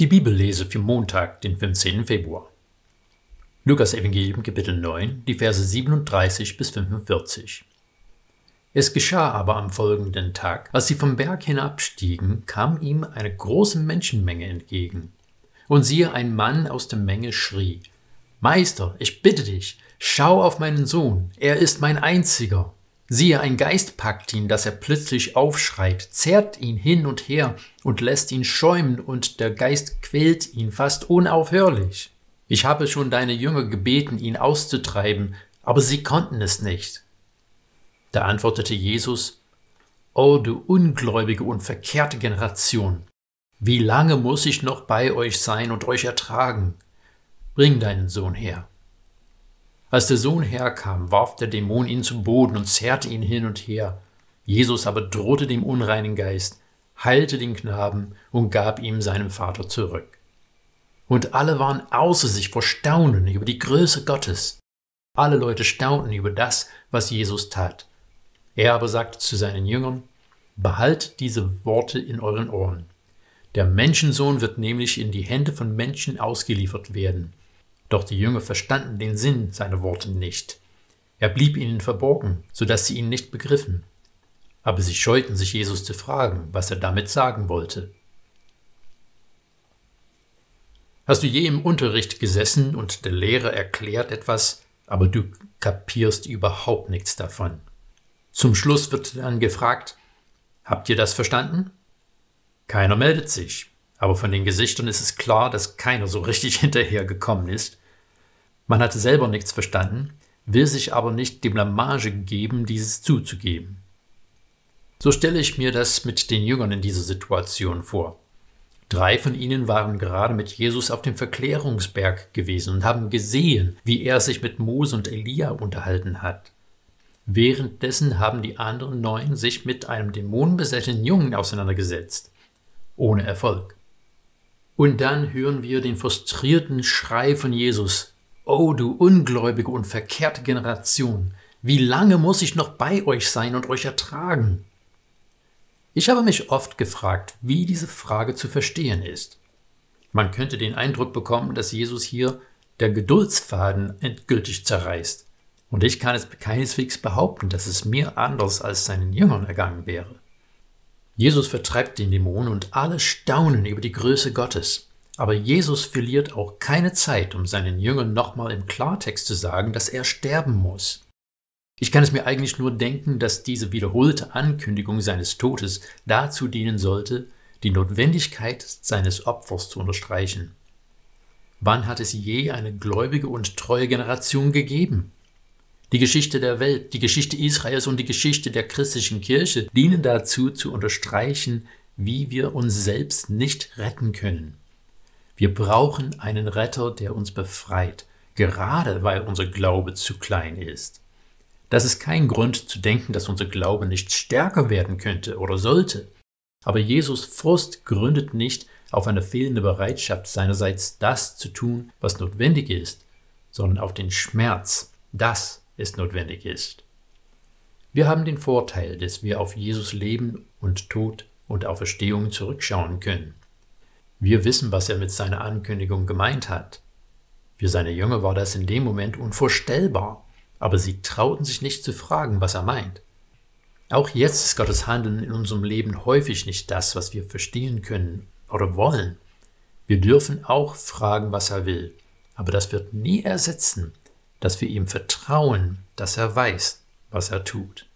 Die Bibellese für Montag, den 15. Februar. Lukas Evangelium Kapitel 9, die Verse 37 bis 45. Es geschah aber am folgenden Tag, als sie vom Berg hinabstiegen, kam ihm eine große Menschenmenge entgegen. Und siehe, ein Mann aus der Menge schrie, Meister, ich bitte dich, schau auf meinen Sohn, er ist mein einziger, Siehe, ein Geist packt ihn, dass er plötzlich aufschreit, zerrt ihn hin und her und lässt ihn schäumen, und der Geist quält ihn fast unaufhörlich. Ich habe schon deine Jünger gebeten, ihn auszutreiben, aber sie konnten es nicht. Da antwortete Jesus, O du ungläubige und verkehrte Generation, wie lange muss ich noch bei euch sein und euch ertragen? Bring deinen Sohn her. Als der Sohn herkam, warf der Dämon ihn zu Boden und zerrte ihn hin und her. Jesus aber drohte dem unreinen Geist, heilte den Knaben und gab ihm seinem Vater zurück. Und alle waren außer sich vor Staunen über die Größe Gottes. Alle Leute staunten über das, was Jesus tat. Er aber sagte zu seinen Jüngern, Behalt diese Worte in euren Ohren. Der Menschensohn wird nämlich in die Hände von Menschen ausgeliefert werden. Doch die Jünger verstanden den Sinn seiner Worte nicht. Er blieb ihnen verborgen, so dass sie ihn nicht begriffen. Aber sie scheuten sich Jesus zu fragen, was er damit sagen wollte. Hast du je im Unterricht gesessen und der Lehrer erklärt etwas, aber du kapierst überhaupt nichts davon? Zum Schluss wird dann gefragt, habt ihr das verstanden? Keiner meldet sich, aber von den Gesichtern ist es klar, dass keiner so richtig hinterher gekommen ist man hatte selber nichts verstanden, will sich aber nicht die Blamage geben, dieses zuzugeben. So stelle ich mir das mit den Jüngern in dieser Situation vor. Drei von ihnen waren gerade mit Jesus auf dem Verklärungsberg gewesen und haben gesehen, wie er sich mit Mose und Elia unterhalten hat. Währenddessen haben die anderen neun sich mit einem dämonenbesetzten Jungen auseinandergesetzt. Ohne Erfolg. Und dann hören wir den frustrierten Schrei von Jesus, O du ungläubige und verkehrte Generation, wie lange muss ich noch bei euch sein und euch ertragen? Ich habe mich oft gefragt, wie diese Frage zu verstehen ist. Man könnte den Eindruck bekommen, dass Jesus hier der Geduldsfaden endgültig zerreißt. Und ich kann es keineswegs behaupten, dass es mir anders als seinen Jüngern ergangen wäre. Jesus vertreibt den Dämon und alle staunen über die Größe Gottes. Aber Jesus verliert auch keine Zeit, um seinen Jüngern nochmal im Klartext zu sagen, dass er sterben muss. Ich kann es mir eigentlich nur denken, dass diese wiederholte Ankündigung seines Todes dazu dienen sollte, die Notwendigkeit seines Opfers zu unterstreichen. Wann hat es je eine gläubige und treue Generation gegeben? Die Geschichte der Welt, die Geschichte Israels und die Geschichte der christlichen Kirche dienen dazu zu unterstreichen, wie wir uns selbst nicht retten können. Wir brauchen einen Retter, der uns befreit, gerade weil unser Glaube zu klein ist. Das ist kein Grund zu denken, dass unser Glaube nicht stärker werden könnte oder sollte. Aber Jesus Frust gründet nicht auf eine fehlende Bereitschaft seinerseits, das zu tun, was notwendig ist, sondern auf den Schmerz, das es notwendig ist. Wir haben den Vorteil, dass wir auf Jesus Leben und Tod und Auferstehung zurückschauen können. Wir wissen, was er mit seiner Ankündigung gemeint hat. Für seine Jünger war das in dem Moment unvorstellbar, aber sie trauten sich nicht zu fragen, was er meint. Auch jetzt ist Gottes Handeln in unserem Leben häufig nicht das, was wir verstehen können oder wollen. Wir dürfen auch fragen, was er will, aber das wird nie ersetzen, dass wir ihm vertrauen, dass er weiß, was er tut.